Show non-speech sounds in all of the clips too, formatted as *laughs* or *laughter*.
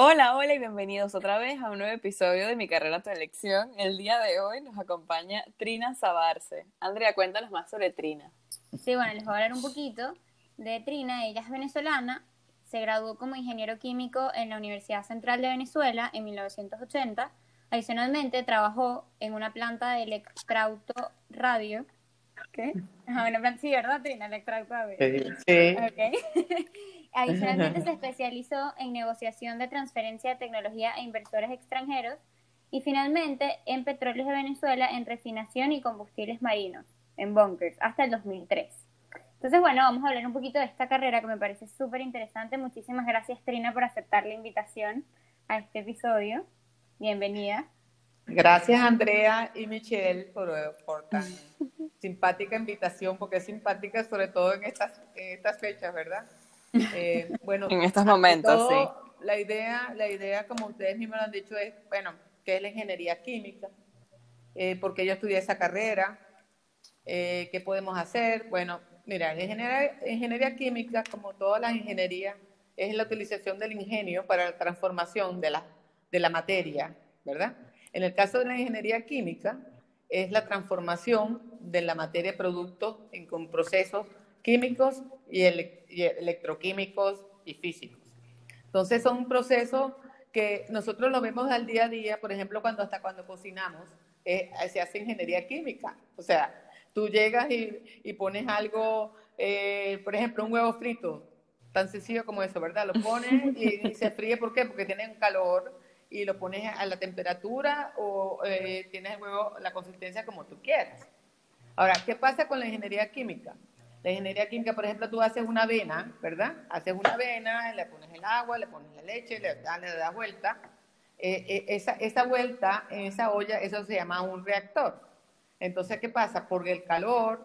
Hola, hola y bienvenidos otra vez a un nuevo episodio de Mi Carrera Tu Elección. El día de hoy nos acompaña Trina Sabarce. Andrea, cuéntanos más sobre Trina. Sí, bueno, les voy a hablar un poquito de Trina. Ella es venezolana, se graduó como ingeniero químico en la Universidad Central de Venezuela en 1980. Adicionalmente, trabajó en una planta de electrauto radio. ¿Qué? Ah, una planta, sí, ¿verdad, Trina? Electrauto radio. Sí. Ok. *laughs* Adicionalmente *laughs* se especializó en negociación de transferencia de tecnología a inversores extranjeros y finalmente en petróleos de Venezuela en refinación y combustibles marinos, en bunkers, hasta el 2003. Entonces, bueno, vamos a hablar un poquito de esta carrera que me parece súper interesante. Muchísimas gracias, Trina, por aceptar la invitación a este episodio. Bienvenida. Gracias, Andrea y Michelle, por, por tan *laughs* simpática invitación, porque es simpática sobre todo en estas, en estas fechas, ¿verdad? Eh, bueno, *laughs* en estos momentos, sí. La idea, la idea, como ustedes mismos lo han dicho, es, bueno, ¿qué es la ingeniería química? Eh, porque yo estudié esa carrera, eh, ¿qué podemos hacer? Bueno, mira, la ingeniería, ingeniería química, como todas las ingenierías, es la utilización del ingenio para la transformación de la, de la materia, ¿verdad? En el caso de la ingeniería química, es la transformación de la materia producto en, con procesos químicos y, electroquímicos y físicos. Entonces son procesos que nosotros lo vemos al día a día, por ejemplo, cuando hasta cuando cocinamos, eh, se hace ingeniería química. O sea, tú llegas y, pones algo, eh, por ejemplo, un huevo frito, tan sencillo como eso, ¿verdad? Lo pones y, se fríe, ¿por qué? Porque tiene un calor y lo pones a la temperatura o eh, tienes el huevo, la consistencia como tú quieras. Ahora, ¿qué pasa con la ingeniería química? La ingeniería química, por ejemplo, tú haces una avena, ¿verdad? Haces una avena, le pones el agua, le pones la leche, le, das vuelta. Eh, eh, esa, esa vuelta en esa olla, eso se llama un reactor. Entonces, ¿qué pasa? Por el calor,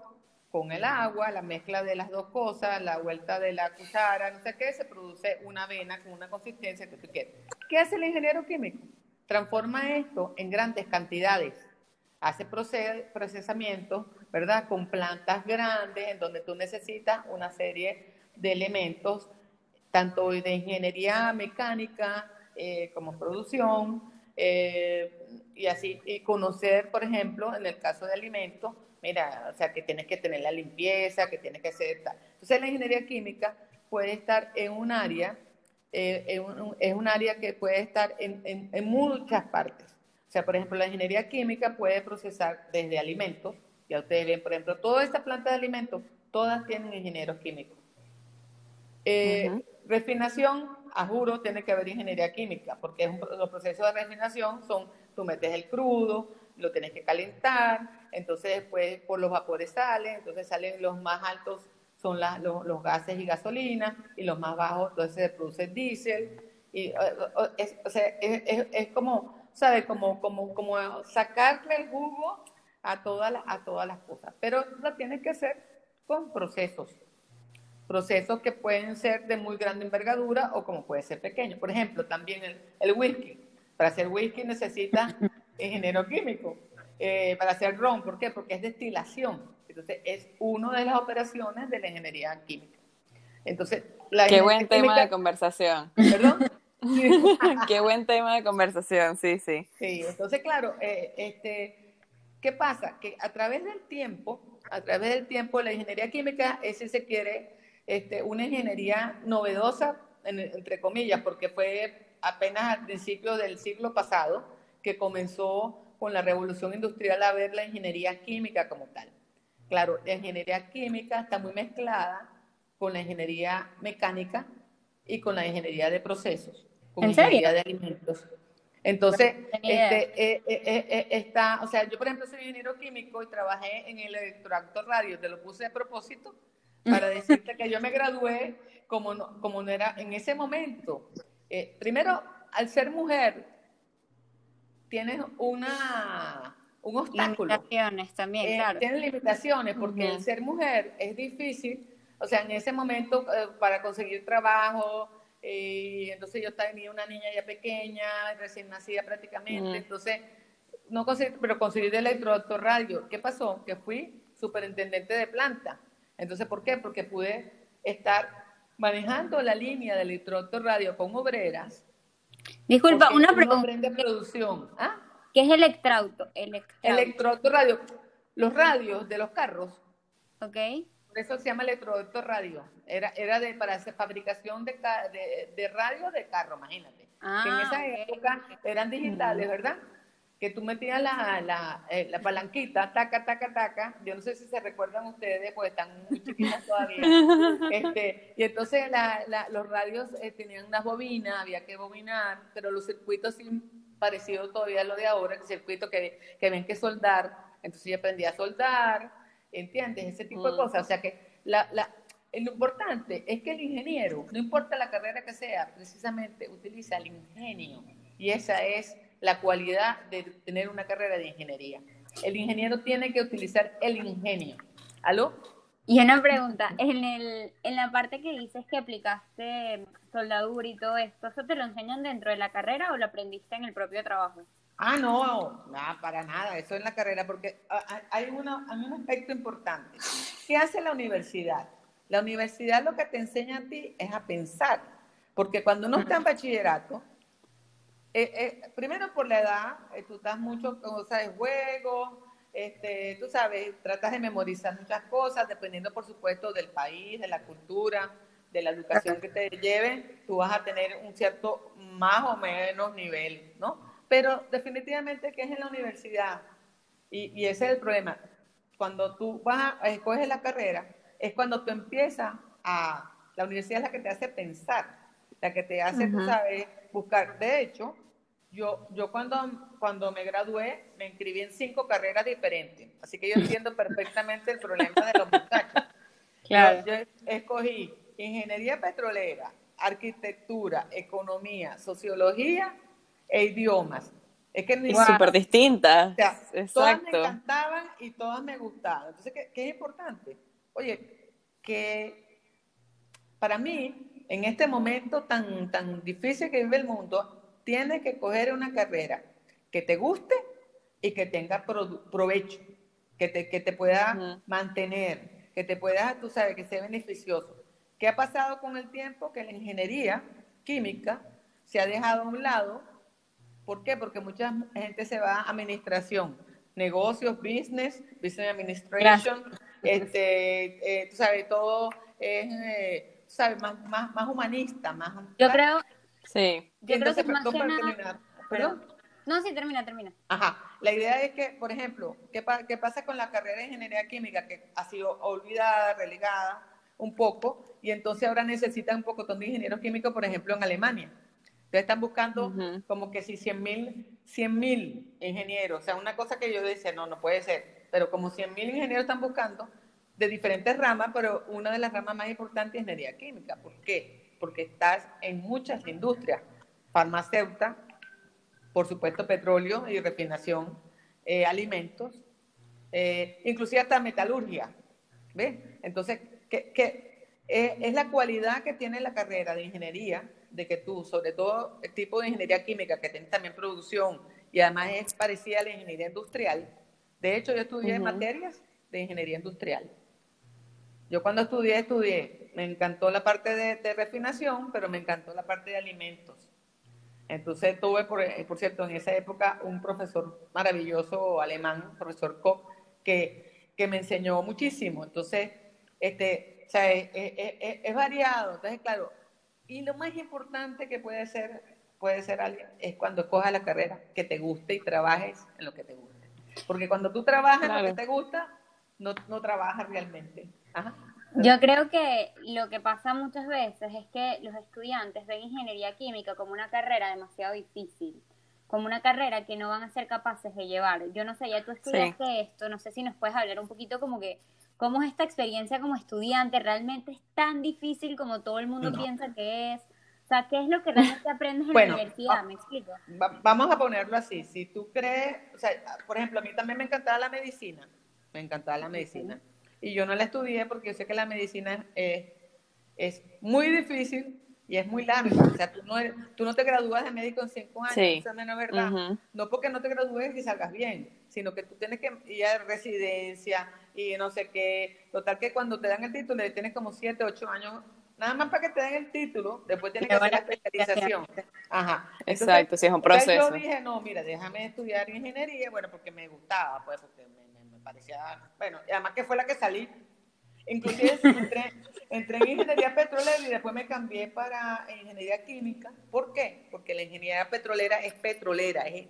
con el agua, la mezcla de las dos cosas, la vuelta de la cuchara, no sé qué, se produce una avena con una consistencia que tú quieres. ¿Qué hace el ingeniero químico? Transforma esto en grandes cantidades. Hace procesamiento ¿verdad? Con plantas grandes en donde tú necesitas una serie de elementos, tanto de ingeniería mecánica eh, como producción, eh, y así, y conocer, por ejemplo, en el caso de alimentos, mira, o sea, que tienes que tener la limpieza, que tienes que hacer tal. Entonces, la ingeniería química puede estar en un área, eh, es un área que puede estar en, en muchas partes. O sea, por ejemplo, la ingeniería química puede procesar desde alimentos, ya ustedes ven, por ejemplo, toda esta planta de alimentos, todas tienen ingenieros químicos. Eh, refinación, a juro, tiene que haber ingeniería química, porque los procesos de refinación son, tú metes el crudo, lo tienes que calentar, entonces después por los vapores salen, entonces salen los más altos son los, gases y gasolina, y los más bajos, entonces se produce diésel, y es, o sea, es, es, como, ¿sabes? Como, como, como sacarle el jugo a todas, las, a todas las cosas, pero lo tienes que hacer con procesos. Procesos que pueden ser de muy grande envergadura o como puede ser pequeño. Por ejemplo, también el, el whisky. Para hacer whisky necesita *laughs* ingeniero químico. Eh, para hacer ron, ¿por qué? Porque es destilación. Entonces, es una de las operaciones de la ingeniería química. Entonces, la Qué buen tema de conversación. ¿Perdón? *laughs* *laughs* Qué buen tema de *laughs* conversación, sí, sí. Sí, entonces, claro, eh, este, ¿Qué pasa? Que a través del tiempo, a través del tiempo, la ingeniería química es, si se quiere, este, una ingeniería novedosa, entre comillas, porque fue apenas al principio del siglo pasado que comenzó con la revolución industrial a ver la ingeniería química como tal. Claro, la ingeniería química está muy mezclada con la ingeniería mecánica y con la ingeniería de procesos, con la ingeniería de alimentos. Entonces, este, eh, eh, eh, está, o sea, yo por ejemplo soy ingeniero químico y trabajé en el electroactor radio, te lo puse a propósito para *laughs* decirte que yo me gradué como no, como no era en ese momento. primero, al ser mujer, tienes una, un obstáculo. Limitaciones también, claro. Tienes limitaciones porque el ser mujer es difícil. O sea, en ese momento para conseguir trabajo, eh, entonces yo tenía una niña ya pequeña, recién nacida prácticamente, Mm. entonces no conseguí, pero conseguí de electroauto radio. ¿Qué pasó? Que fui superintendente de planta. Entonces, ¿por qué? Porque pude estar manejando la línea de electroauto radio con obreras. Disculpa, una pregunta. producción. ¿Ah? ¿Qué es electrauto? Electrauto. Electroauto radio. Los radios de los carros ¿Ok? Por eso se llama electroducto radio. Era, era de, para hacer fabricación de, de, de radio de carro, imagínate. que en Ah, esa época eran digitales, ¿verdad? Que tú metías la, la, eh, la palanquita, taca, taca, taca. Yo no sé si se recuerdan ustedes, pues están muy chiquitas todavía. *laughs* Este, y entonces la- la- los radios eh, tenían unas bobinas, había que bobinar, pero los circuitos sí parecido todavía a lo de ahora, que circuito que, que ven que soldar. Entonces yo aprendí a soldar, ¿entiendes? Ese tipo de cosas. O sea que la, la, lo importante es que el ingeniero, no importa la carrera que sea, precisamente utiliza el ingenio. Y esa es la cualidad de tener una carrera de ingeniería. El ingeniero tiene que utilizar el ingenio. ¿Aló? Y una pregunta, en, el, en la parte que dices que aplicaste soldadura y todo esto, ¿eso te lo enseñan dentro de la carrera o lo aprendiste en el propio trabajo? Ah, no, nada, para nada, eso en la carrera, porque ah, ah, hay, una, hay un aspecto importante. ¿Qué hace la universidad? La universidad lo que te enseña a ti es a pensar, porque cuando uno está en bachillerato, eh, eh, primero por la edad, eh, tú estás mucho cosas de juego, este, tú sabes, tratas de memorizar muchas cosas, dependiendo por supuesto del país, de la cultura, de la educación que te lleven, tú vas a tener un cierto más o menos nivel, ¿no? Pero definitivamente que es en la universidad, y, y ese es el problema, cuando tú vas a escoger la carrera, es cuando tú empiezas a, la universidad es la que te hace pensar, la que te hace, tú sabes, buscar. De hecho, yo, yo cuando, cuando me gradué, me inscribí en cinco carreras diferentes, así que yo *laughs* entiendo perfectamente el problema de los muchachos. *laughs* Claro. Yo, yo escogí ingeniería petrolera, arquitectura, economía, sociología e idiomas. Es que ni súper distintas. o sea, todas me Exacto. encantaban y todas me gustaban. Entonces, ¿qué, qué es importante? Oye, que para mí, en este momento tan, tan difícil que vive el mundo, tienes que coger una carrera que te guste y que tenga provecho, que te, que te pueda mantener, que te pueda, tú sabes, que sea beneficioso. ¿Qué ha pasado con el tiempo? Que la ingeniería química se ha dejado a un lado ¿Por qué? Porque mucha gente se va a administración, negocios, business, business administration, este, eh, tú sabes, todo es, eh, sabes, más, más, más humanista, más... Yo creo, Sí. yo creo que Entonces, más perdón que. No, sí, termina, termina. Ajá, la idea es que, por ejemplo, ¿qué, pa- qué pasa con la carrera de ingeniería química que ha sido olvidada, relegada un poco, y entonces ahora necesitan un poco de ingenieros químicos, por ejemplo, en Alemania? Entonces están buscando como que si 100 mil 100 mil ingenieros, o sea, una cosa que yo decía, no, no puede ser, pero como 100 mil ingenieros están buscando de diferentes ramas, pero una de las ramas más importantes es ingeniería química. ¿Por qué? Porque estás en muchas industrias, farmacéutica, por supuesto petróleo y refinación, eh, alimentos, eh, inclusive hasta metalurgia. ¿Ves? Entonces, ¿qué, qué? Eh, es la cualidad que tiene la carrera de ingeniería, de que tú, sobre todo el tipo de ingeniería química, que tienes también producción y además es parecida a la ingeniería industrial. De hecho, yo estudié Ujú. materias de ingeniería industrial. Yo cuando estudié, estudié, me encantó la parte de, de refinación, pero me encantó la parte de alimentos. Entonces tuve, por, eh, por cierto, en esa época un profesor maravilloso alemán, profesor Koch, que, que me enseñó muchísimo. Entonces, este, o sea, es, es- es- es variado. Entonces, claro, y lo más importante que puede ser, puede ser alguien, es cuando escojas la carrera que te guste y trabajes en lo que te guste. Porque cuando tú trabajas en lo que te gusta, no, no trabajas realmente. Ajá. Yo creo que lo que pasa muchas veces es que los estudiantes ven ingeniería química como una carrera demasiado difícil, como una carrera que no van a ser capaces de llevar. Yo no sé, ya tú estudiaste esto, no sé si nos puedes hablar un poquito como que cómo es esta experiencia como estudiante, realmente es tan difícil como todo el mundo No. piensa que es. O sea, ¿qué es lo que realmente aprendes en Bueno, la universidad? ¿Me explico? Va- vamos a ponerlo así. Si tú crees, o sea, por ejemplo, a mí también me encantaba la medicina. Me encantaba la medicina. Y yo no la estudié porque yo sé que la medicina es, es muy difícil y es muy larga. O sea, tú no, eres- tú no te gradúas de médico en cinco años, Sí. esa no es verdad. Ujú. No porque no te gradúes y salgas bien, sino que tú tienes que ir a residencia y no sé qué. Total que cuando te dan el título tienes como siete, ocho años, nada más para que te den el título, después tienes que hacer la especialización. Ajá. Entonces, Exacto, sí, es un proceso. Yo dije, no, mira, déjame estudiar ingeniería, bueno, porque me gustaba, pues, porque me, me- me parecía, bueno, y además que fue la que salí. Inclusive *laughs* entré, entré en ingeniería petrolera y después me cambié para ingeniería química. ¿Por qué? Porque la ingeniería petrolera es petrolera, es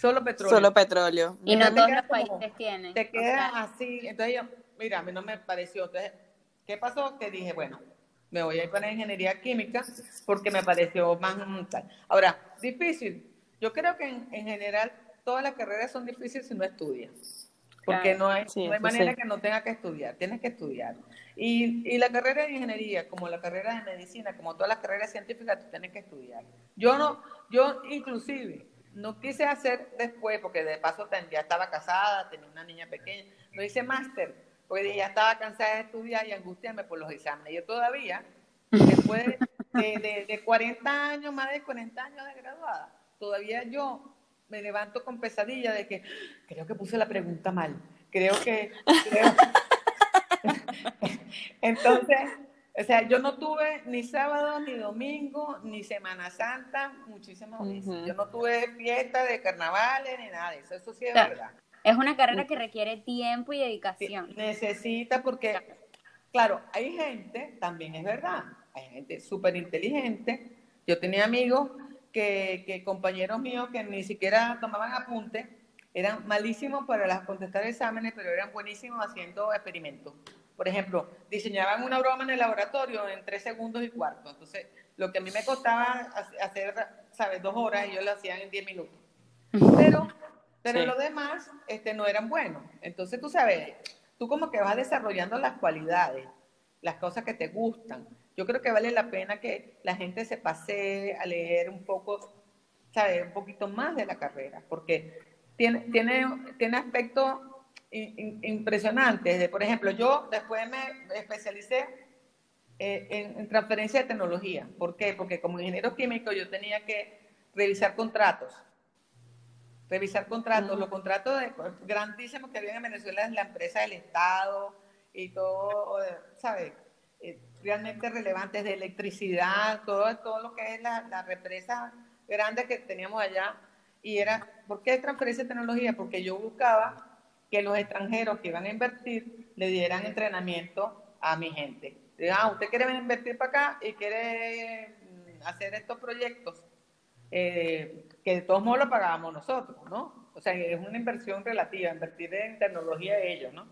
solo petróleo. Solo petróleo. Y no Entonces todos te los como- países tienen. Te O sea, así. Entonces yo, mira, a mí no me pareció. Entonces, ¿qué pasó? Que dije, bueno, me voy a ir para ingeniería química porque me pareció más tal. Ahora, difícil. Yo creo que en, en general todas las carreras son difíciles si no estudias. Porque Claro. no hay, Sí, no hay manera sí. que no tenga que estudiar, tienes que estudiar. Y, y la carrera de ingeniería, como la carrera de medicina, como todas las carreras científicas, tú tienes que estudiar. Yo no, yo inclusive no quise hacer después, porque de paso ya estaba casada, tenía una niña pequeña, no hice máster, porque ya estaba cansada de estudiar y angustiarme por los exámenes. Yo todavía, después de, de, de 40 años, más de 40 años de graduada, todavía yo me levanto con pesadilla de que creo que puse la pregunta mal. Creo que... creo- *laughs* Entonces, o sea, yo no tuve ni sábado, ni domingo, ni Semana Santa, muchísimas veces. Yo no tuve fiesta de carnavales ni nada de eso. Eso sí es Claro. verdad. Es una carrera que requiere tiempo y dedicación. Necesita porque, claro, hay gente, también es verdad, hay gente súper inteligente. Yo tenía amigos que, que compañeros míos que ni siquiera tomaban apuntes, eran malísimos para las, contestar exámenes, pero eran buenísimos haciendo experimentos. Por ejemplo, diseñaban una broma en el laboratorio en tres segundos y cuarto. Entonces, lo que a mí me costaba ha- hacer, ¿sabes? Dos horas, ellos lo hacían en diez minutos. Pero, pero Sí. los demás este, no eran buenos. Entonces, tú sabes, tú como que vas desarrollando las cualidades, las cosas que te gustan. Yo creo que vale la pena que la gente se pase a leer un poco, ¿sabes? Un poquito más de la carrera, porque tiene, tiene, tiene aspectos impresionantes. Por ejemplo, yo después me especialicé eh, en, en transferencia de tecnología. ¿Por qué? Porque como ingeniero químico yo tenía que revisar contratos. Revisar contratos. Los contratos de, grandísimos que había en Venezuela es la empresa del Estado y todo, ¿sabes? Eh, realmente relevantes de electricidad, todo, todo lo que es la, la represa grande que teníamos allá. Y era, ¿por qué transferencia de tecnología? Porque yo buscaba que los extranjeros que iban a invertir le dieran entrenamiento a mi gente. Ah, usted quiere invertir para acá y quiere mm, hacer estos proyectos, eh, que de todos modos lo pagábamos nosotros, ¿no? O sea, es una inversión relativa, invertir en tecnología de ellos, ¿no?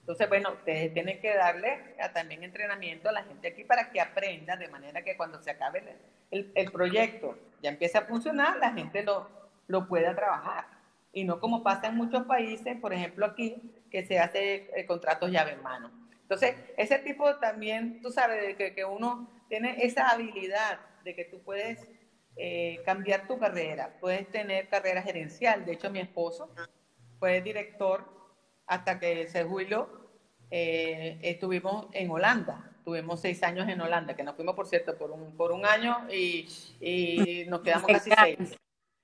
Entonces, bueno, ustedes tienen que darle a- también entrenamiento a la gente aquí para que aprenda, de manera que cuando se acabe el, el- el proyecto ya empiece a funcionar, la gente lo, lo pueda trabajar. Y no como pasa en muchos países, por ejemplo aquí, que se hace eh, contratos llave en mano. Entonces, ese tipo también, tú sabes, de que, que uno tiene esa habilidad de que tú puedes eh, cambiar tu carrera, puedes tener carrera gerencial. De hecho, mi esposo fue director hasta que se jubiló. eh, estuvimos en Holanda, tuvimos seis años en Holanda, que nos fuimos, por cierto, por un, por un año y, y nos quedamos casi seis.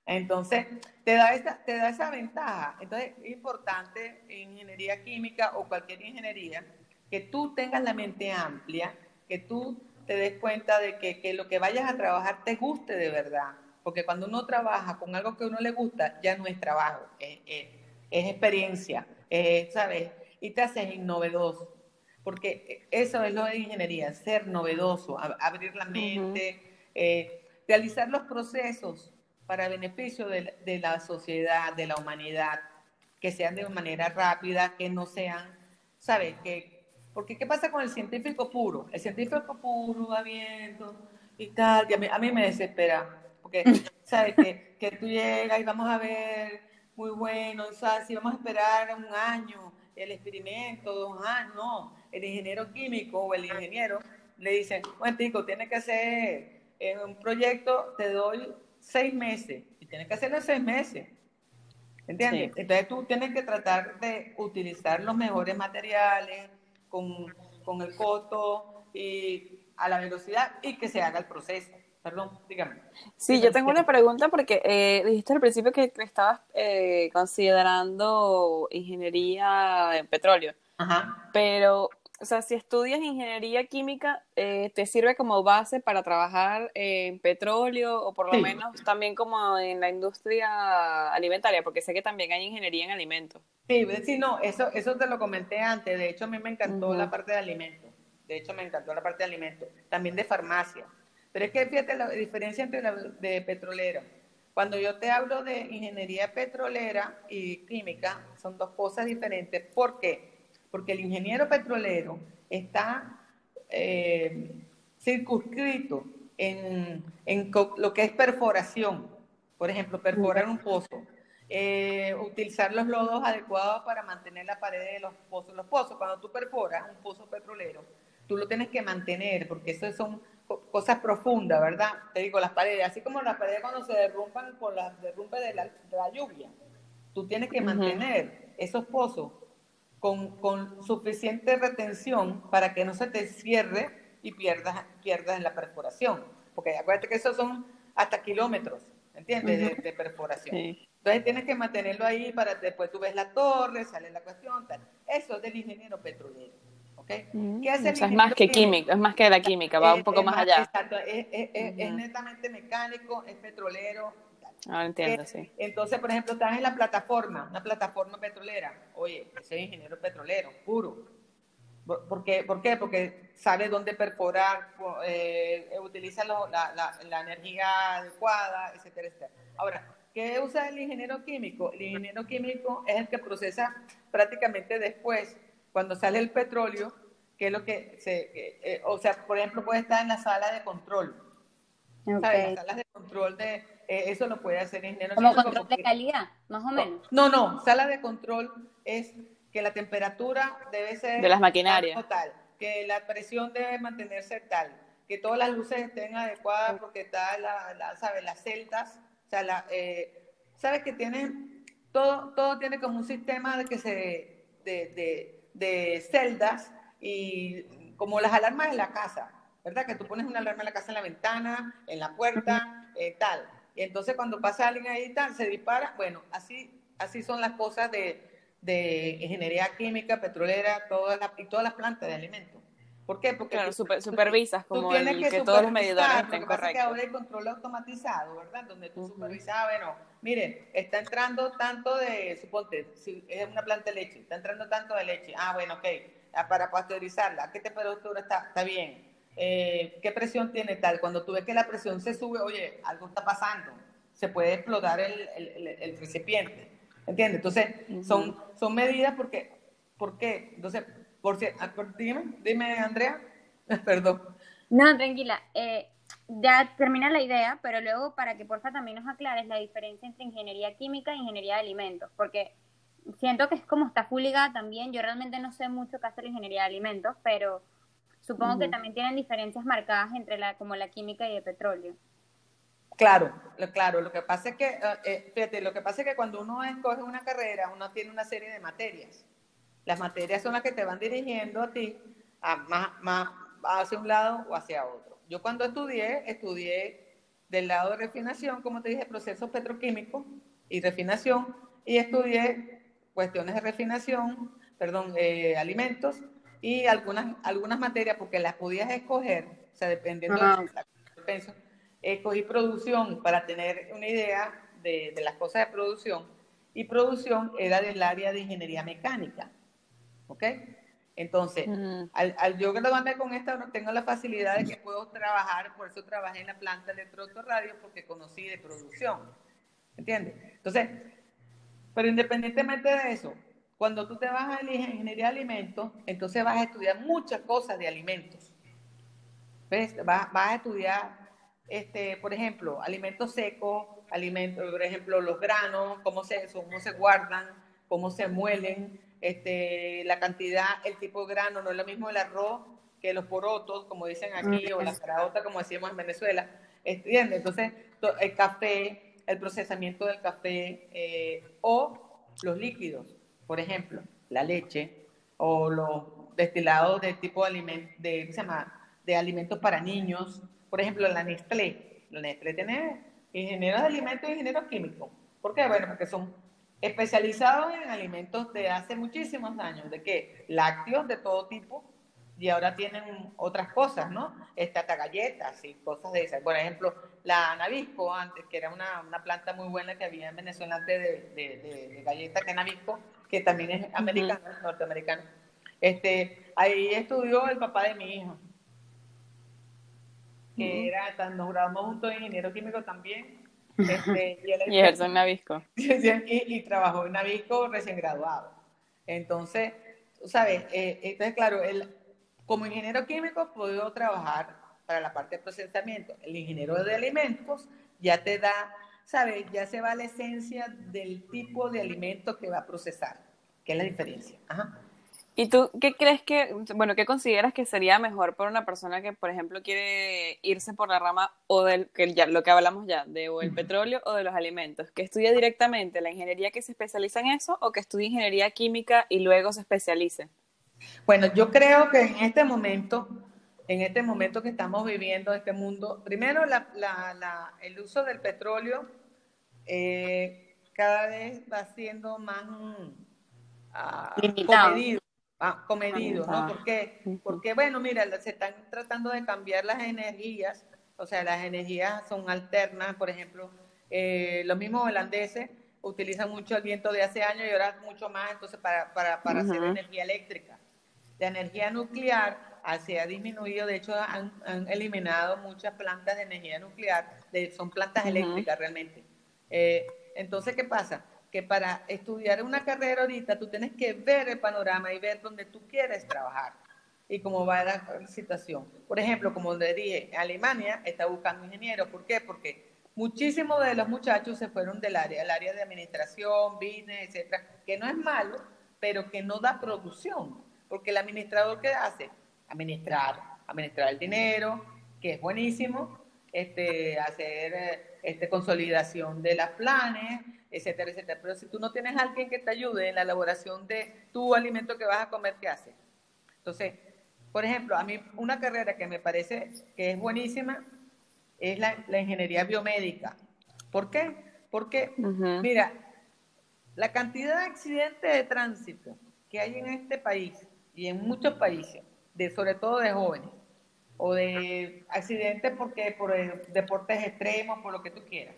Entonces, te da, esa, te da esa ventaja. Entonces, es importante en ingeniería química o cualquier ingeniería que tú tengas la mente amplia, que tú te des cuenta de que, que lo que vayas a trabajar te guste de verdad. Porque cuando uno trabaja con algo que a uno le gusta, ya no es trabajo, es, es, es experiencia, es, ¿sabes? Y te haces novedoso. Porque eso es lo de ingeniería, ser novedoso, ab- abrir la mente, eh, realizar los procesos para beneficio de, de la sociedad, de la humanidad, que sean de manera rápida, que no sean, ¿sabes? Que, porque ¿qué pasa con el científico puro? El científico puro va viendo y tal, y a mí, a mí me desespera, porque, *laughs* ¿sabes? Que, que tú llegas y vamos a ver, muy bueno, ¿sabes? Si vamos a esperar un año, el experimento, dos años, no. El ingeniero químico o el ingeniero le dicen, bueno, tico, tiene que hacer en un proyecto te doy seis meses y tienes que hacerlo en seis meses. ¿Entiendes? Entonces tú tienes que tratar de utilizar los mejores materiales con, con el costo y a la velocidad y que se haga el proceso. Perdón, dígame. Sí, yo tengo una pregunta porque eh, dijiste al principio que estabas eh, considerando ingeniería en petróleo. Ajá. Pero, o sea, si estudias ingeniería química, eh, ¿te sirve como base para trabajar en petróleo o por lo Sí. menos también como en la industria alimentaria? Porque sé que también hay ingeniería en alimentos. Sí, sí, no, eso, eso te lo comenté antes. De hecho, a mí me encantó la parte de alimentos. De hecho, me encantó la parte de alimentos. También de farmacia. Pero es que fíjate la diferencia entre la de petrolera. Cuando yo te hablo de ingeniería petrolera y química, son dos cosas diferentes. ¿Por qué? Porque el ingeniero petrolero está eh, circunscrito en, en lo que es perforación. Por ejemplo, perforar un pozo. Eh, utilizar los lodos adecuados para mantener la pared de los pozos. Los pozos, cuando tú perforas un pozo petrolero, tú lo tienes que mantener, porque eso son co- cosas profundas, ¿verdad? Te digo, las paredes, así como las paredes cuando se derrumban por las derrumbes de la, de la lluvia, tú tienes que mantener esos pozos con, con suficiente retención para que no se te cierre y pierdas, pierdas en la perforación. Porque acuérdate que esos son hasta kilómetros, ¿entiendes? de, de perforación. Sí. Entonces tienes que mantenerlo ahí para después tú ves la torre, sale la cuestión, tal. Eso es del ingeniero petrolero. ¿ok? ¿Qué hace o sea, es más que químico? es más que la química, va un Es- poco es más allá. Exacto, es, es- es- es Ujú. netamente mecánico, es petrolero. Ahora entiendo, Eh, sí. Entonces, por ejemplo, estás en la plataforma, una plataforma petrolera. Oye, es ingeniero petrolero, puro. ¿Por qué? ¿Por qué? Porque sabe dónde perforar, eh, utiliza lo- la, la- la energía adecuada, etcétera, etcétera. Ahora, ¿qué usa el ingeniero químico? El ingeniero químico es el que procesa prácticamente después, cuando sale el petróleo, que es lo que se, eh, eh, o sea, por ejemplo, puede estar en la sala de control. ¿sabes? Ok. Las salas de control de, eh, eso lo puede hacer ingeniero Como control de calidad, más o menos. no, no, sala de control es que la temperatura debe ser De las maquinarias. total, que la presión debe mantenerse tal, que todas las luces estén adecuadas porque está la, la ¿sabes? Las celdas, o sea, la, eh, sabes que tienen, todo, todo tiene como un sistema de que se, de, de, de celdas y como las alarmas en la casa, ¿verdad? Que tú pones una alarma en la casa en la ventana, en la puerta, eh, tal. Y entonces cuando pasa alguien ahí, tal, se dispara. Bueno, así, así son las cosas de, de ingeniería química, petrolera, todas las, y todas las plantas de alimentos. ¿Por qué? Porque Claro, tú- super- tú- supervisas tú como tienes el- que todos los medidores estén lo que es que correctos. ahora hay control automatizado, ¿verdad? Donde tú Ujú. supervisas, bueno, mire, está entrando tanto de, suponte, si es una planta de leche, está entrando tanto de leche, ah, bueno, ok, ah, para pasteurizarla, ¿qué temperatura está? Está bien. Eh, ¿Qué presión tiene tal? Cuando tú ves que la presión se sube, oye, algo está pasando, se puede explotar el, el, recipiente, ¿entiendes? Entonces, son, son medidas porque, ¿por qué? Entonces, por si, ah, dime, dime, Andrea, *laughs* perdón. No, tranquila. eh, ya termina la idea, pero luego para que porfa también nos aclares la diferencia entre ingeniería química e ingeniería de alimentos, porque siento que es como está full ligada también. Yo realmente no sé mucho qué hace la ingeniería de alimentos, pero supongo que también tienen diferencias marcadas entre la como la química y el petróleo. Claro, lo- claro, lo que pasa es que, eh, eh, fíjate, lo que pasa es que cuando uno escoge una carrera, uno tiene una serie de materias. Las materias son las que te van dirigiendo a ti a más, más hacia un lado o hacia otro. Yo cuando estudié, estudié del lado de refinación, como te dije, procesos petroquímicos y refinación, y estudié cuestiones de refinación, perdón, eh, alimentos y algunas, algunas materias, porque las podías escoger, o sea, dependiendo de la penso, escogí producción para tener una idea de, de las cosas de producción y producción era del área de ingeniería mecánica. ¿Ok? Entonces, Ujú. al, al yo graduarme con esta, no tengo la facilidad de que puedo trabajar, por eso trabajé en la planta de radio porque conocí de producción. ¿Entiendes? Entonces, pero independientemente de eso, cuando tú te vas a la ingeniería de alimentos, entonces vas a estudiar muchas cosas de alimentos. ¿Ves? Vas, vas a estudiar, este, por ejemplo, alimentos secos, alimentos, por ejemplo, los granos, cómo se, cómo se guardan, cómo se muelen, este, la cantidad, el tipo de grano, no es lo mismo el arroz que los porotos, como dicen aquí, o la caraota, como decíamos en Venezuela. ¿entiendes? Entonces, el café, el procesamiento del café eh, o los líquidos, por ejemplo, la leche o los destilados de tipo de, alimentos, de, ¿qué se llama? de alimentos para niños, por ejemplo, la Nestlé. La Nestlé tiene ingenieros de alimentos y ingenieros químicos. ¿Por qué? Bueno, porque son especializados en alimentos de hace muchísimos años, de qué? Lácteos de todo tipo, y ahora tienen otras cosas, ¿no? Está galletas y cosas de esas. Por ejemplo, la Nabisco antes, que era una, una planta muy buena que había en Venezuela antes de, de, de, galleta, que que también es americano, norteamericano. Este, ahí estudió el papá de mi hijo, que era, nos grabamos juntos ingeniero químico también. *laughs* Este, y, él, y en Nabisco. y, *laughs* y, trabajó en Nabisco recién graduado. Entonces, ¿sabes? Eh, entonces, claro, él como ingeniero químico puedo trabajar para la parte de procesamiento. El ingeniero de alimentos ya te da, ¿sabes? Ya se va a la esencia del tipo de alimento que va a procesar, que es la diferencia. ¿Y tú qué crees que, bueno, qué consideras que sería mejor para una persona que, por ejemplo, quiere irse por la rama o del, que ya, lo que hablamos ya, de o el petróleo o de los alimentos? ¿Que estudie directamente la ingeniería que se especializa en eso o que estudie ingeniería química y luego se especialice? Bueno, yo creo que en este momento, en este momento que estamos viviendo, este mundo, primero el uso del petróleo eh, cada vez va siendo más ah, comedido, ah, comedido ¿no? Porque, porque, bueno, mira, se están tratando de cambiar las energías, o sea, las energías son alternas, por ejemplo, eh, los mismos holandeses utilizan mucho el viento de hace años y ahora mucho más, entonces, para, para, para hacer energía eléctrica. De energía nuclear se ha disminuido, de hecho han, eliminado muchas plantas de energía nuclear, son plantas eléctricas realmente. Eh, entonces, ¿qué pasa? Que para estudiar una carrera ahorita tú tienes que ver el panorama y ver dónde tú quieres trabajar y cómo va la situación. Por ejemplo, como le dije, Alemania está buscando ingenieros. ¿Por qué? Porque muchísimos de los muchachos se fueron del área, el área de administración, business, etcétera, que no es malo, pero que no da producción. Porque el administrador, ¿qué hace? Administrar, administrar el dinero, que es buenísimo, este, hacer eh, este, consolidación de los planes, etcétera, etcétera. Pero si tú no tienes a alguien que te ayude en la elaboración de tu alimento que vas a comer, ¿qué hace? Entonces, por ejemplo, a mí una carrera que me parece que es buenísima es la, ingeniería biomédica. ¿Por qué? Porque, mira, la cantidad de accidentes de tránsito que hay en este país y en muchos países, de, sobre todo de jóvenes, o de accidentes porque por eh, deportes extremos, por lo que tú quieras,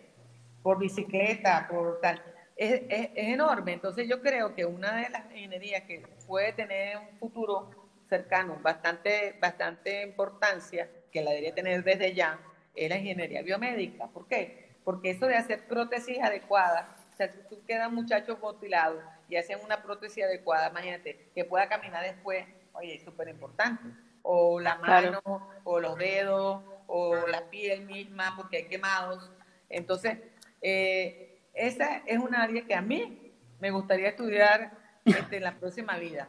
por bicicleta, por tal, es, es, enorme. Entonces yo creo que una de las ingenierías que puede tener un futuro cercano bastante, bastante importancia, que la debería tener desde ya, es la ingeniería biomédica. ¿Por qué? Porque eso de hacer prótesis adecuadas, o sea, si tú quedas muchachos mutilados y hacen una prótesis adecuada, imagínate, que pueda caminar después, oye, es súper importante. O la mano, o los dedos, o la piel misma, porque hay quemados. Entonces, eh, esa es un área que a mí me gustaría estudiar este, en la próxima vida.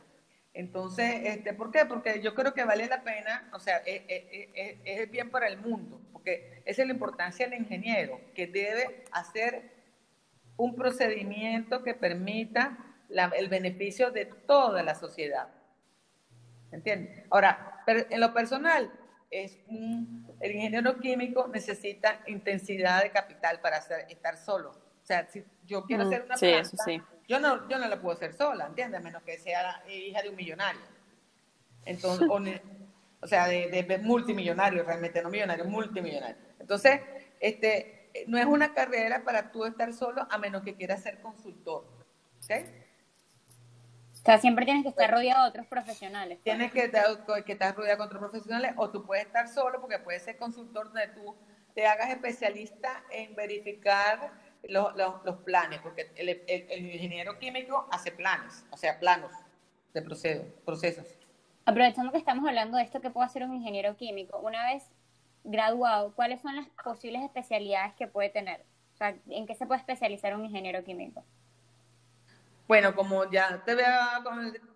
Entonces, este, ¿por qué? Porque yo creo que vale la pena, o sea, es, es, es, bien para el mundo, porque esa es la importancia del ingeniero, que debe hacer un procedimiento que permita el beneficio de toda la sociedad. ¿Entiendes? Ahora, en lo personal, es el ingeniero químico necesita intensidad de capital para estar solo. O sea, si yo quiero hacer una planta, yo, no, yo no la puedo hacer sola, ¿entiendes? A menos que sea hija de un millonario. Entonces, o, *laughs* sea, de, de, multimillonario, realmente no millonario, multimillonario. Entonces, este, no es una carrera para tú estar solo a menos que quieras ser consultor. ¿okay? O sea, siempre tienes que estar rodeado de otros profesionales. Pues. Tienes que, que estar rodeado de otros profesionales o tú puedes estar solo porque puedes ser consultor donde tú te hagas especialista en verificar los, los, planes, porque el, el, ingeniero químico hace planes, o sea, planos de procesos. Aprovechando que estamos hablando de esto, ¿qué puede hacer un ingeniero químico? Una vez graduado, ¿cuáles son las posibles especialidades que puede tener? O sea, ¿en qué se puede especializar un ingeniero químico? Bueno, como ya te había,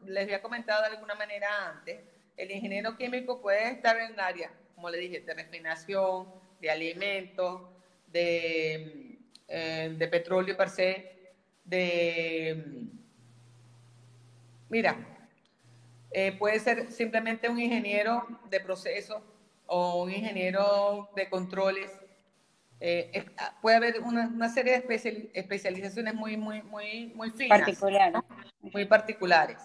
les había comentado de alguna manera antes, el ingeniero químico puede estar en el área, como le dije, de refinación, de alimentos, de, eh, de petróleo per se, de... Mira, eh, puede ser simplemente un ingeniero de procesos o un ingeniero de controles. Eh, ah, puede haber una, serie de especializaciones muy, muy, muy, muy finas. Particulares. Muy particulares.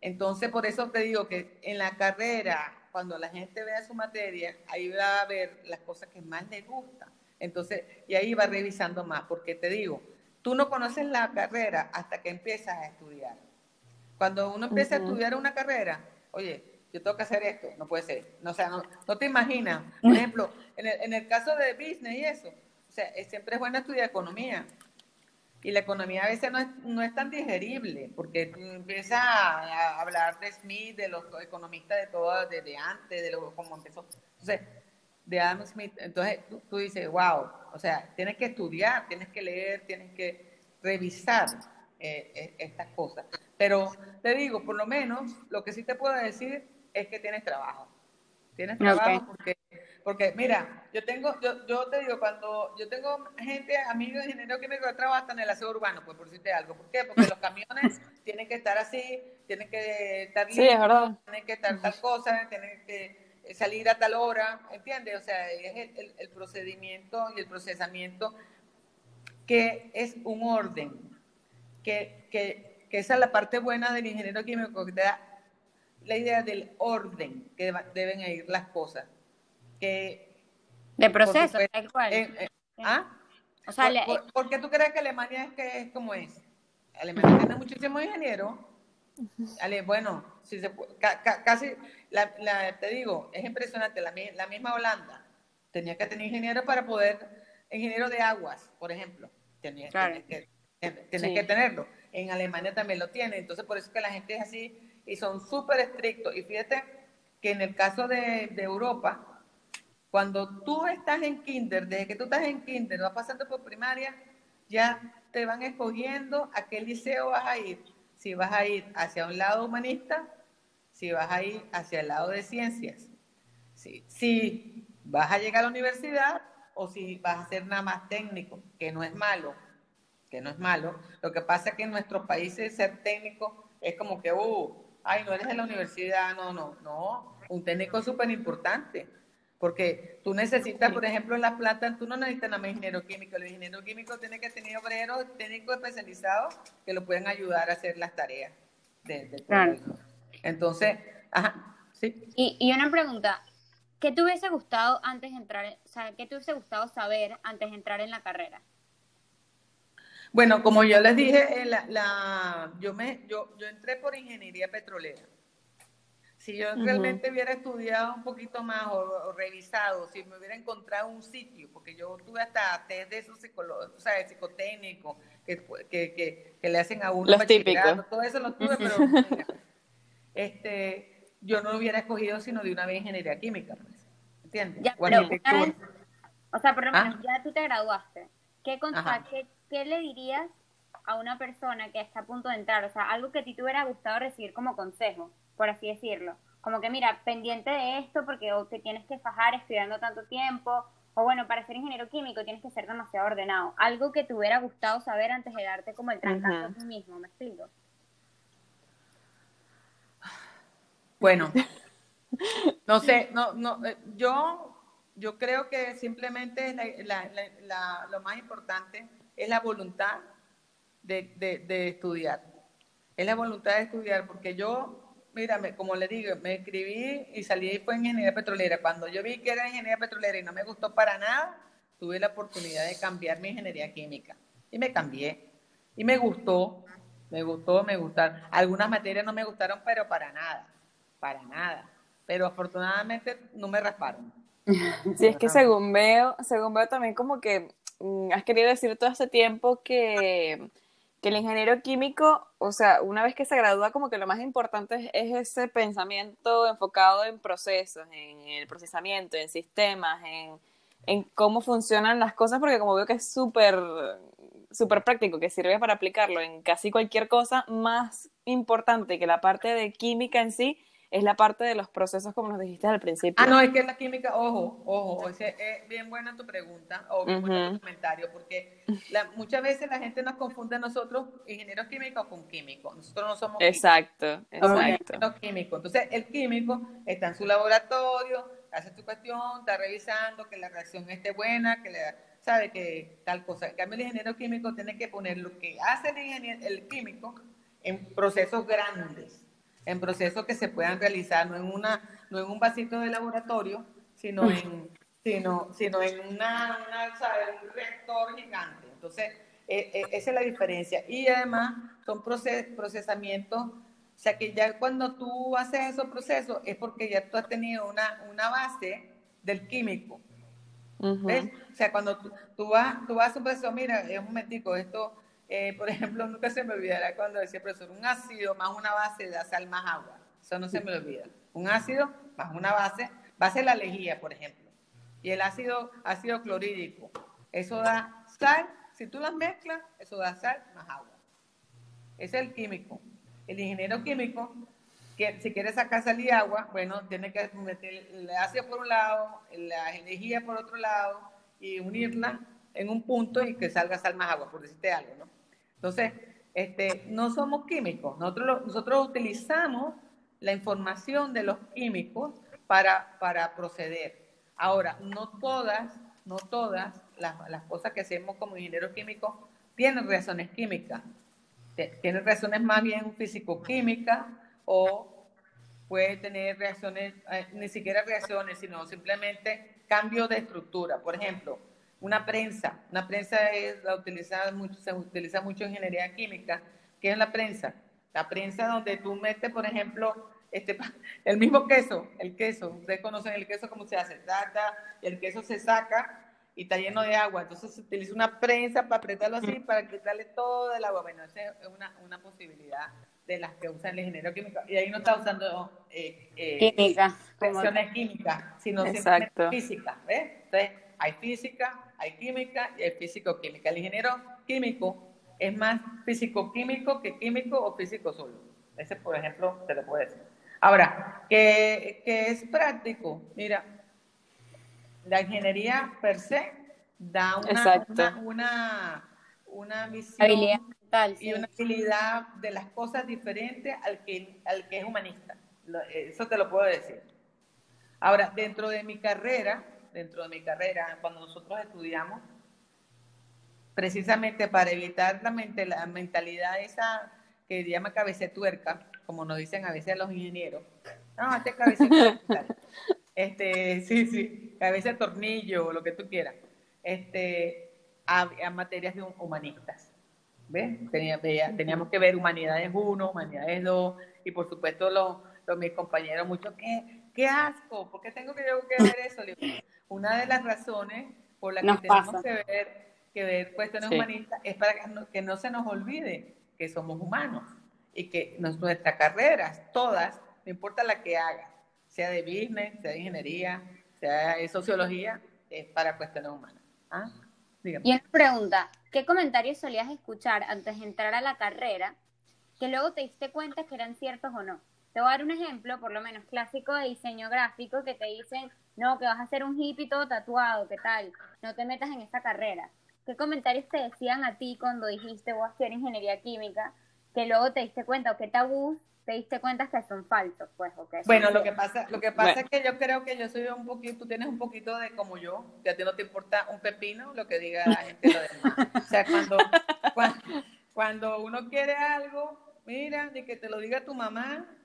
Entonces, por eso te digo que en la carrera, cuando la gente vea su materia, ahí va a ver las cosas que más le gustan. Entonces, y ahí va revisando más, porque te digo, tú no conoces la carrera hasta que empiezas a estudiar. Cuando uno empieza a estudiar una carrera, oye, yo tengo que hacer esto, no puede ser. No, o sea, no, te imaginas. Por ejemplo, en el, en el, caso de business y eso, o sea, siempre es bueno estudiar economía. Y la economía a veces no es, no es tan digerible, porque tú empiezas a, hablar de Smith, de los economistas de todo, desde antes, de lo, cómo empezó. Entonces, de Adam Smith, entonces tú, dices, wow, o sea, tienes que estudiar, tienes que leer, tienes que revisar eh, eh, estas cosas. Pero te digo, por lo menos, lo que sí te puedo decir es que tienes trabajo. Tienes trabajo porque, porque, mira, yo tengo, yo, yo te digo, cuando yo tengo gente, amigos ingenieros que me trabajan en el aseo urbano, pues por decirte algo. ¿Por qué? Porque los camiones *laughs* tienen que estar así, tienen que estar sí, tienen que estar tal cosa, tienen que salir a tal hora, ¿entiendes? O sea, es el, el procedimiento y el procesamiento que es un orden, que, que, que esa es la parte buena del ingeniero químico, que te da la idea del orden que deben ir las cosas. Que, de proceso, tal cual. Eh, eh, ¿Ah? O sea, por, qué tú crees que Alemania es, que es como es? Alemania tiene muchísimos ingenieros. bueno, si se, casi, la, te digo, es impresionante, la, la misma Holanda tenía que tener ingenieros para poder, ingeniero de aguas, por ejemplo, tenía, que, que tenerlo. En Alemania también lo tiene, entonces por eso es que la gente es así y son súper estrictos. Y fíjate que en el caso de, Europa, cuando tú estás en kinder, desde que tú estás en kinder, vas pasando por primaria, ya te van escogiendo a qué liceo vas a ir. Si vas a ir hacia un lado humanista, si vas a ir hacia el lado de ciencias. Si, si vas a llegar a la universidad o si vas a ser nada más técnico, que no es malo, que no es malo. Lo que pasa es que en nuestros países ser técnico es como que, uh, ay, no eres de la universidad, no, no, no, un técnico súper importante, porque tú necesitas, por ejemplo, en las plantas, tú no necesitas nada más ingeniero químico, el ingeniero químico tiene que tener obreros técnicos especializados que lo puedan ayudar a hacer las tareas de, Entonces, ajá, sí. Y, y una pregunta, ¿qué te hubiese gustado antes de entrar, o sea, qué te hubiese gustado saber antes de entrar en la carrera? Bueno, como yo les dije, eh, la, yo, me, yo, yo entré por ingeniería petrolera. Si yo realmente hubiera estudiado un poquito más o, revisado, si me hubiera encontrado un sitio, porque yo tuve hasta test de esos psicólogos, o sea, psicotécnico, que, que, que, le hacen a uno los típicos. todo eso lo tuve, pero *laughs* este, yo no lo hubiera escogido sino de una vez ingeniería química, pues, ¿entiendes? Ya, o, o sea, por lo menos, ah. ya tú te graduaste. ¿Qué, qué, ¿qué le dirías a una persona que está a punto de entrar? O sea, algo que a ti te hubiera gustado recibir como consejo, por así decirlo. Como que, mira, pendiente de esto porque o te tienes que fajar estudiando tanto tiempo, o bueno, para ser ingeniero químico tienes que ser demasiado ordenado. Algo que te hubiera gustado saber antes de darte como el trancazo a ti mismo, ¿me explico? Bueno, *laughs* no sé, no, no, eh, yo, yo creo que simplemente lo más importante es la voluntad de, estudiar. Es la voluntad de estudiar, porque yo, mírame, como le digo, me escribí y salí y fue ingeniería petrolera. Cuando yo vi que era ingeniería petrolera y no me gustó para nada, tuve la oportunidad de cambiar mi ingeniería química. Y me cambié. Y me gustó, me gustó, me gustaron. Algunas materias no me gustaron, pero para nada, para nada. Pero afortunadamente no me rasparon. *laughs* Sí, es que según veo, según veo también como que has querido decir todo este tiempo que, el ingeniero químico, o sea, una vez que se gradúa, como que lo más importante es, ese pensamiento enfocado en procesos, en el procesamiento, en sistemas, en, en cómo funcionan las cosas, porque como veo que es súper súper práctico, que sirve para aplicarlo en casi cualquier cosa, más importante que la parte de química en sí, es la parte de los procesos, como nos dijiste al principio. Ah, no, es que la química, ojo, ojo, es bien buena tu pregunta, o bien tu comentario, porque muchas veces la gente nos confunde a nosotros, ingenieros químicos, con químicos. Nosotros no somos Exacto, químicos. exacto. químicos. Entonces, el químico está en su laboratorio, hace su cuestión, está revisando que la reacción esté buena, que le sabe que tal cosa. En cambio, el ingeniero químico tiene que poner lo que hace el, ingeniero, el químico en procesos grandes en procesos que se puedan realizar, no en, una, no en un vasito de laboratorio, sino en, sino, sino en una, un reactor gigante. Entonces, eh, eh, esa es la diferencia. Y además son proces, procesamientos, o sea que ya cuando tú haces esos procesos es porque ya tú has tenido una, una base del químico. ¿Ves? O sea, cuando tú, tú, vas, tú vas a un proceso, mira, es un momentico, esto eh, por ejemplo, nunca se me olvidará cuando decía profesor, un ácido más una base da sal más agua. Eso no se me olvida. Un ácido más una base, base la lejía, por ejemplo. Y el ácido, ácido clorhídrico, eso da sal. Si tú las mezclas, eso da sal más agua. Es el químico. El ingeniero químico, que si quiere sacar sal y agua, bueno, tiene que meter el ácido por un lado, la lejía por otro lado y unirla en un punto y que salga sal más agua, por decirte algo, ¿no? Entonces, este, no somos químicos, nosotros, nosotros utilizamos la información de los químicos para, para proceder. Ahora, no todas, no todas las, cosas que hacemos como ingenieros químicos tienen reacciones químicas. Tienen reacciones más bien físico-químicas o puede tener reacciones, eh, ni siquiera reacciones, sino simplemente cambio de estructura. Por ejemplo, una prensa. Una prensa es, la utiliza mucho, se utiliza mucho en ingeniería química. ¿Qué es la prensa? La prensa donde tú metes, por ejemplo, este, *laughs* el mismo queso, el queso. Ustedes conocen el queso, cómo se hace. y el queso se saca y está lleno de agua. Entonces se utiliza una prensa para apretarlo así, para quitarle todo el agua. Bueno, esa es una, una posibilidad de las que usan el ingeniero químico. Y ahí no está usando eh, eh, química. químicas, sino simplemente física. ¿ves? Entonces, hay física, hay química y hay físico-química. El ingeniero químico es más físico-químico que químico o físico solo. Ese, por ejemplo, te lo puedo decir. Ahora, ¿qué, es práctico? Mira, la ingeniería per se da una, una, una, visión y una habilidad de las cosas diferentes al que, al que es humanista. Eso te lo puedo decir. Ahora, dentro de mi carrera, dentro de mi carrera, cuando nosotros estudiamos, precisamente para evitar la, la mentalidad esa que se llama cabeza tuerca, como nos dicen a veces los ingenieros. No, este cabeza. *laughs* Este, sí, sí, cabeza de tornillo, lo que tú quieras. Este, a, materias de humanistas. ¿Ves? teníamos que ver humanidades 1, humanidades 2, y por supuesto los, los mis compañeros, mucho, ¿qué, qué asco, ¿por qué tengo que, que ver eso? una de las razones por las que tenemos que ver, que ver cuestiones humanistas es para que no, se nos olvide que somos humanos y que nuestras carreras, todas, no importa la que haga, sea de business, sea de ingeniería, sea de sociología, es para cuestiones humanas. ¿Ah? Y una pregunta, ¿qué comentarios solías escuchar antes de entrar a la carrera que luego te diste cuenta que eran ciertos o no? Te voy a dar un ejemplo, por lo menos clásico de diseño gráfico, que te dicen, no, que vas a ser un hippie todo tatuado, ¿qué tal? No te metas en esta carrera. ¿Qué comentarios te decían a ti cuando dijiste voy a hacer ingeniería química, que luego te diste cuenta, o qué tabú te diste cuenta que son falsos, pues, Bueno, lo que pasa, lo que pasa es que yo creo que yo soy un poquito, tú tienes un poquito de como yo, que a ti no te importa un pepino lo que diga la gente lo demás. O sea, cuando, cuando, cuando uno quiere algo, mira, ni que te lo diga tu mamá, o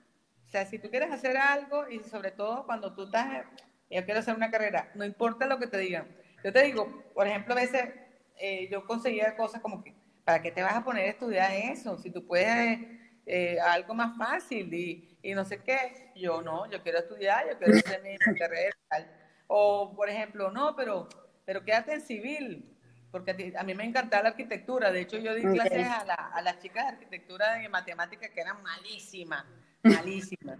sea, si tú quieres hacer algo y sobre todo cuando tú estás yo quiero hacer una carrera, no importa lo que te digan. Yo te digo, por ejemplo, a veces eh, yo conseguía cosas como que, ¿para qué te vas a poner a estudiar eso? Si tú puedes eh, algo más fácil y, y, no sé qué. Yo no, yo quiero estudiar, yo quiero hacer mi carrera. Tal. O, por ejemplo, no, pero, pero quédate en civil, porque a, mí me encantaba la arquitectura. De hecho, yo di clases a, la, a las chicas de arquitectura y matemáticas que eran malísimas, malísimas.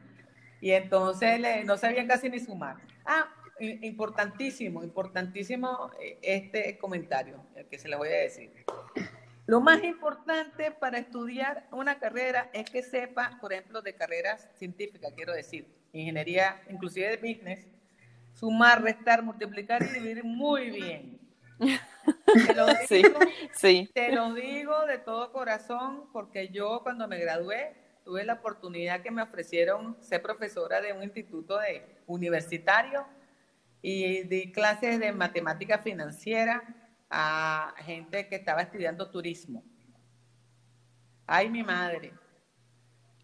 Y entonces no sabían casi ni sumar. Ah, importantísimo, importantísimo eh, este comentario, el que se le voy a decir. Lo más importante para estudiar una carrera es que sepa, por ejemplo, de carreras científicas, quiero decir, ingeniería, inclusive de business, sumar, restar, multiplicar y dividir muy bien. Te lo, *laughs* digo, sí, te lo digo de todo corazón porque yo cuando me gradué tuve la oportunidad que me ofrecieron ser profesora de un instituto universitario y di clases de matemática financiera a gente que estaba estudiando turismo. Ay, mi madre.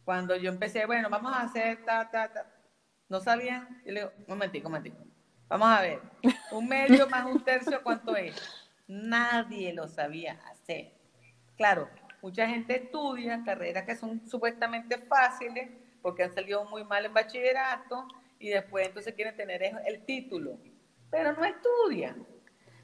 Cuando yo empecé, bueno, vamos a hacer ta, ta, ta. No sabían. Yo le digo, un momentico, un momentico. Vamos a ver. Un medio más un tercio, ¿cuánto es? Nadie lo sabía hacer. Claro, mucha gente estudia carreras que son supuestamente fáciles porque han salido muy mal en bachillerato y después entonces quieren tener el título, pero no estudian.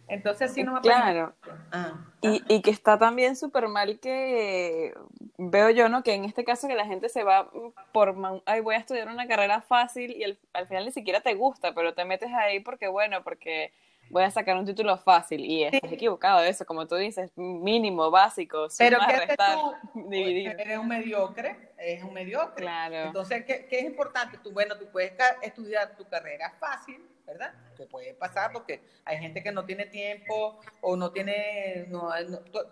Entonces sí no me Claro. Ah, y, y, que está también súper mal que veo yo, ¿no? Que en este caso que la gente se va por, ay, voy a estudiar una carrera fácil y al final ni siquiera te gusta, pero te metes ahí porque, bueno, porque voy a sacar un título fácil y estás equivocado de eso, como tú dices, mínimo, básico, Pero ¿qué restar, tú? *laughs* dividir. Eres un mediocre, es un mediocre. Claro. Entonces, ¿qué, ¿qué, es importante? Tú, bueno, tú puedes estudiar tu carrera fácil, ¿verdad? Que puede pasar porque hay gente que no tiene tiempo o no tiene, no,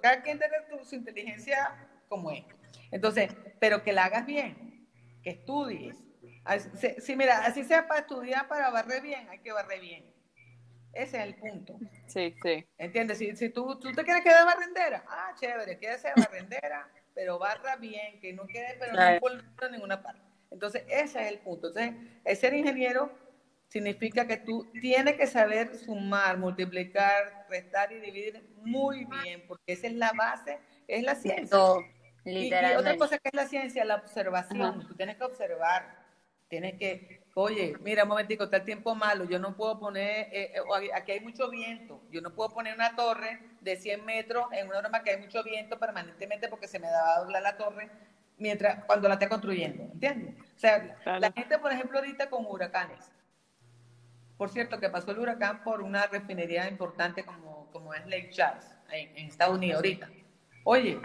cada quien tiene su inteligencia como es. Entonces, pero que la hagas bien, que estudies. Si, mira, así sea para estudiar, para barrer bien, hay que barrer bien. Ese es el punto. Sí, sí. ¿Entiendes? Si, si tú, tú te quieres quedar barrendera, ah, chévere, quédese barrendera, *laughs* pero barra bien, que no quede, pero no por ninguna parte. Entonces, ese es el punto. Entonces, el ser ingeniero significa que tú tienes que saber sumar, multiplicar, restar y dividir muy bien, porque esa es la base, es la ciencia. Y, otra cosa que es la ciencia, la observación. Tú tienes que observar, tienes que, oye, mira un momentico, está el tiempo malo, yo no puedo poner, eh, eh, aquí hay mucho viento, yo no puedo poner una torre de 100 metros en una norma que hay mucho viento permanentemente porque se me va a doblar la torre mientras cuando la esté construyendo, ¿entiendes? O sea, la gente, por ejemplo, ahorita con huracanes, por cierto, que pasó el huracán por una refinería importante como, como es Lake Charles, en, en Estados Unidos ahorita. Oye,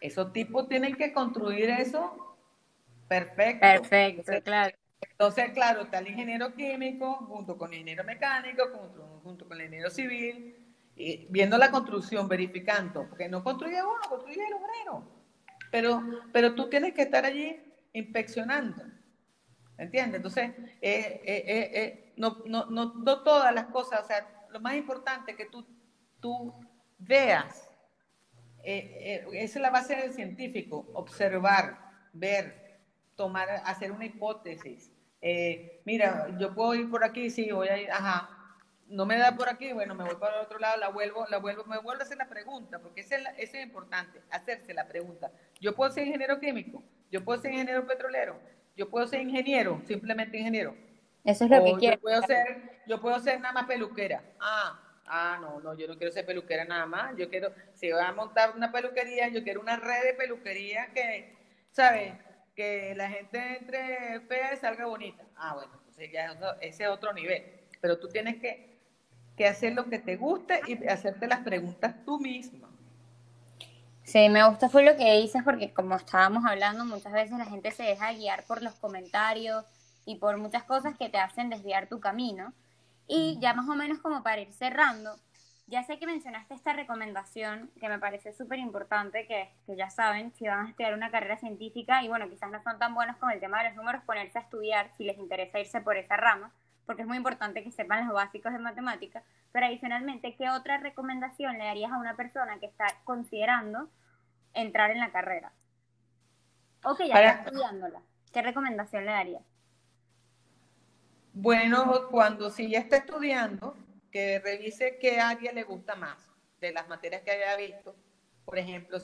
esos tipos tienen que construir eso perfecto. Perfecto, claro. Entonces, claro, está el ingeniero químico junto con el ingeniero mecánico, junto, con el ingeniero civil, y viendo la construcción, verificando, porque no construye uno, construye el obrero. Pero, pero tú tienes que estar allí inspeccionando. ¿Entiendes? Entonces, eh, eh, eh, no, no, no, no, todas las cosas, o sea, lo más importante es que tú, tú veas, esa es la base del científico, observar, ver, tomar, hacer una hipótesis. mira, yo puedo ir por aquí, sí, voy a ir, ajá, no me da por aquí, bueno, me voy para el otro lado, la vuelvo, la vuelvo, me vuelvo a hacer la pregunta, porque eso es, es importante, hacerse la pregunta. Yo puedo ser ingeniero químico, yo puedo ser ingeniero petrolero, yo puedo ser ingeniero, simplemente ingeniero. Eso es lo que quiero. Yo puedo, ser, yo puedo ser nada más peluquera. Ah, ah, no, no, yo no quiero ser peluquera nada más. Yo quiero, si voy a montar una peluquería, yo quiero una red de peluquería que, ¿sabes? Que la gente entre fea y salga bonita. Ah, bueno, entonces ya ese es otro nivel. Pero tú tienes que, que hacer lo que te guste y hacerte las preguntas tú misma. Sí, me gusta fue lo que dices porque como estábamos hablando, muchas veces la gente se deja guiar por los comentarios y por muchas cosas que te hacen desviar tu camino. Y ya más o menos como para ir cerrando, ya sé que mencionaste esta recomendación que me parece súper importante, que, que ya saben, si van a estudiar una carrera científica y bueno, quizás no son tan buenos con el tema de los números, ponerse a estudiar si les interesa irse por esa rama, porque es muy importante que sepan los básicos de matemáticas, pero adicionalmente, ¿qué otra recomendación le darías a una persona que está considerando entrar en la carrera? O que ya está estudiándola. ¿Qué recomendación le darías? Bueno, cuando si ya está estudiando, que revise qué área le gusta más de las materias que haya visto. Por ejemplo,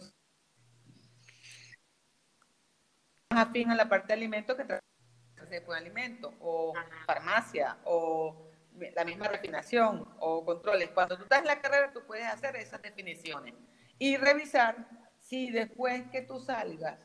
más afín a la parte de alimentos que de alimentos, o farmacia, o la misma refinación, o controles. Cuando tú estás en la carrera, tú puedes hacer esas definiciones y revisar si después que tú salgas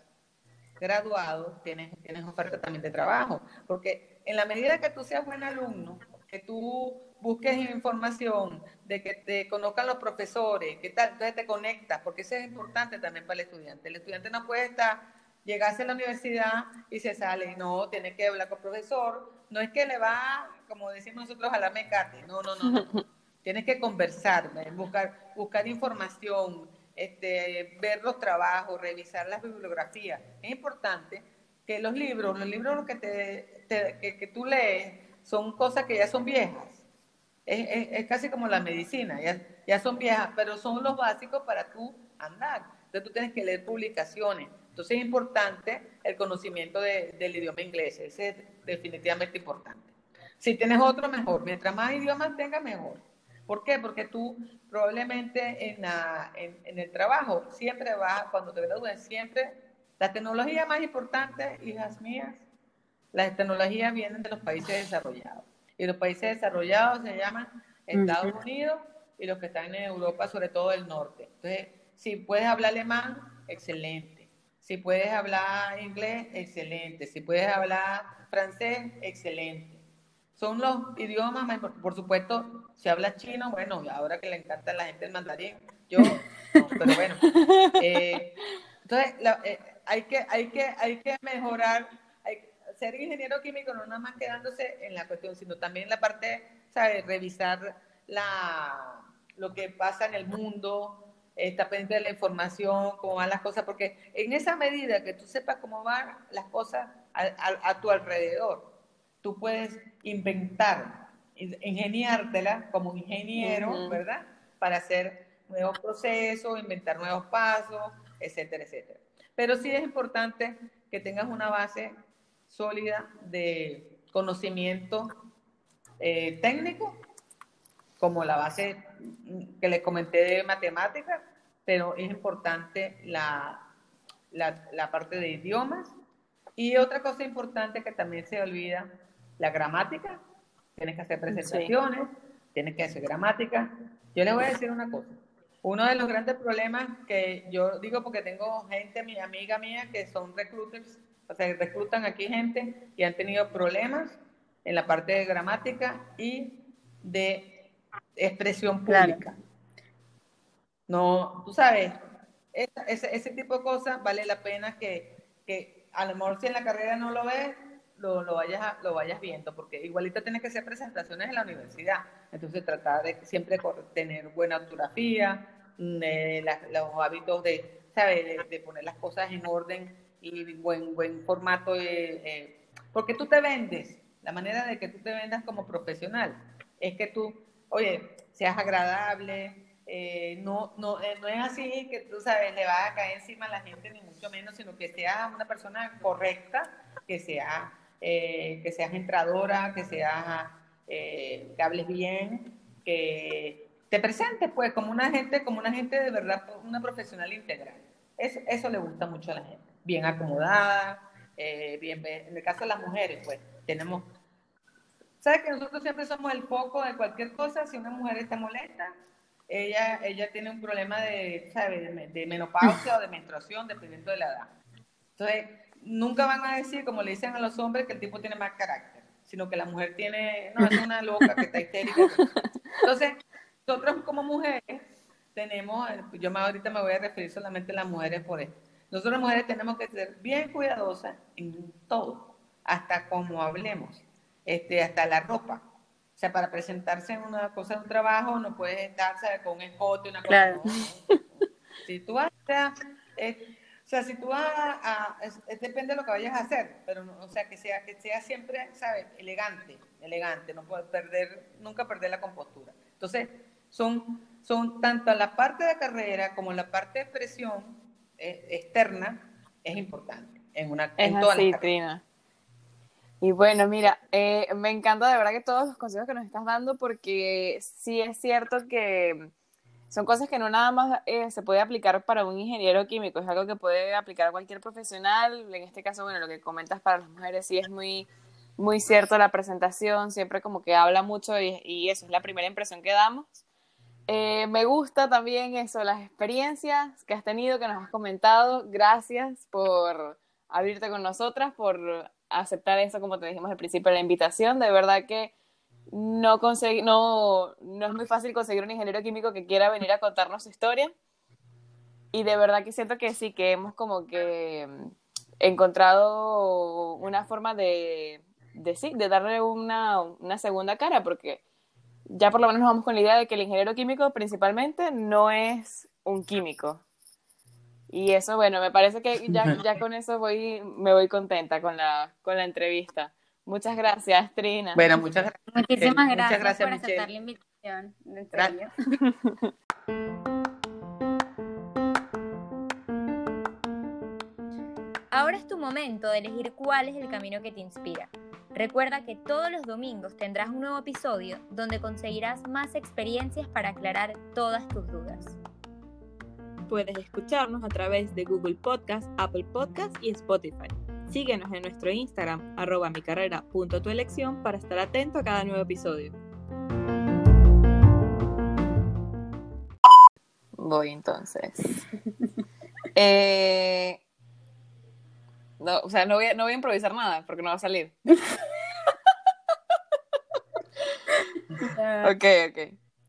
graduado, tienes, tienes oferta también de trabajo. Porque en la medida que tú seas buen alumno, que tú busques información, de que te conozcan los profesores, qué tal, entonces te conectas, porque eso es importante también para el estudiante. El estudiante no puede estar, llegarse a la universidad y se sale, no, tiene que hablar con el profesor, no es que le va, como decimos nosotros, a la mecate, no, no, no, no. *laughs* tienes que conversar, buscar, buscar información, este, ver los trabajos, revisar las bibliografías. Es importante que los libros, los libros que, te, que, que tú lees, son cosas que ya son viejas es, casi como la medicina, ya, ya son viejas, pero son los básicos para tú andar. Entonces tú tienes que leer publicaciones. Entonces es importante el conocimiento del idioma inglés, ese es definitivamente importante. Si tienes otro, mejor. Mientras más idiomas tengas, mejor. ¿Por qué? Porque tú probablemente en, la, en, el trabajo siempre vas, cuando te gradúes, siempre, la tecnología más importante, hijas mías, las tecnologías vienen de los países desarrollados. Y los países desarrollados se llaman Estados Unidos y los que están en Europa, sobre todo el norte. Entonces, si puedes hablar alemán, excelente. Si puedes hablar inglés, excelente. Si puedes hablar francés, excelente. Son los idiomas, por supuesto, si hablas chino, bueno, ahora que le encanta a la gente el mandarín, yo, pero bueno. *laughs* Eh, entonces, eh, hay, que, hay, que, hay que mejorar ser ingeniero químico no nada más quedándose en la cuestión, sino también la parte, ¿sabes? Revisar la, lo que pasa en el mundo, estar pendiente de la información, cómo van las cosas, porque en esa medida que tú sepas cómo van las cosas a, tu alrededor, tú puedes inventar, ingeniártela como ingeniero, ¿verdad? Para hacer nuevos procesos, inventar nuevos pasos, etcétera, etcétera. Pero sí es importante que tengas una base sólida de conocimiento eh, técnico, como la base que le comenté de matemáticas, pero es importante la, la, parte de idiomas. Y otra cosa importante que también se olvida, la gramática. Tienes que hacer presentaciones, tienes que hacer gramática. Yo les voy a decir una cosa. Uno de los grandes problemas que yo digo porque tengo gente, mi amiga mía, que son recruiters o sea, reclutan aquí gente y han tenido problemas en la parte de gramática y de expresión pública. No, tú sabes, ese, ese, tipo de cosas vale la pena que, que a lo mejor si en la carrera no lo ves, lo, lo, vayas, lo vayas viendo, porque igualito tienes que hacer presentaciones en la universidad. Entonces, tratar de siempre tener buena ortografía, mm, eh, los hábitos de, ¿sabes? de, poner las cosas en orden y buen, buen formato, eh, porque tú te vendes, la manera de que tú te vendas como profesional es que tú, oye, seas agradable, eh, no, no, eh, no es así que tú sabes, le vas a caer encima a la gente, ni mucho menos, sino que seas una persona correcta, que, sea, que seas entradora, que seas, que hables bien, que te presentes pues como una gente, como una gente de verdad, una profesional integral. Eso, eso le gusta mucho a la gente bien acomodada, eh, bien, en el caso de las mujeres, pues tenemos, ¿sabes que nosotros siempre somos el foco de cualquier cosa? Si una mujer está molesta, ella, ella tiene un problema de, ¿sabes? De, menopausia o de menstruación, dependiendo de la edad. Entonces, nunca van a decir, como le dicen a los hombres, que el tipo tiene más carácter, sino que la mujer tiene, no, es una loca que está histérica. Entonces, nosotros como mujeres tenemos, yo ahorita me voy a referir solamente a las mujeres por esto nosotros mujeres tenemos que ser bien cuidadosas en todo, hasta como hablemos, este, hasta la ropa. O sea, para presentarse en una cosa de un trabajo no puedes estar con un escote, una cosa. Si tú vas a, eh, o sea, si tú vas a, depende de lo que vayas a hacer, pero o sea, que sea que sea siempre, ¿sabes? Elegante, elegante, no puedes perder, nunca perder la compostura. Entonces, son, son tanto la parte de carrera como la parte de expresión externa es importante en una en así, Trina. Y bueno, mira, eh, me encanta de verdad que todos los consejos que nos estás dando porque sí es cierto que son cosas que no nada más eh, se puede aplicar para un ingeniero químico, es algo que puede aplicar cualquier profesional. En este caso, bueno, lo que comentas para las mujeres sí es muy, muy cierto la presentación, siempre como que habla mucho y, y eso es la primera impresión que damos. Eh, me gusta también eso, las experiencias que has tenido, que nos has comentado. Gracias por abrirte con nosotras, por aceptar eso, como te dijimos al principio la invitación. De verdad que no, consegui- no, no es muy fácil conseguir un ingeniero químico que quiera venir a contarnos su historia. Y de verdad que siento que sí, que hemos como que encontrado una forma de, de darle una, una segunda cara, porque ya por lo menos nos vamos con la idea de que el ingeniero químico principalmente no es un químico. Y eso, bueno, me parece que ya, *laughs* ya con eso voy, me voy contenta con la, con la entrevista. Muchas gracias, Trina. Bueno, muchas gracias. Muchísimas Muchas gracias, gracias, por aceptar la invitación. en Gra- serio. *laughs* Ahora es tu momento de elegir cuál es el camino que te inspira. Recuerda que todos los domingos tendrás un nuevo episodio donde conseguirás más experiencias para aclarar todas tus dudas. Puedes escucharnos a través de Google Podcast, Apple Podcast y Spotify. Síguenos en nuestro Instagram, arroba mi carrera punto tu elección, para estar atento a cada nuevo episodio. Voy entonces. *laughs* Eh, no, o sea, no voy, a, no voy a improvisar nada porque no va a salir. *laughs* Ok, ok.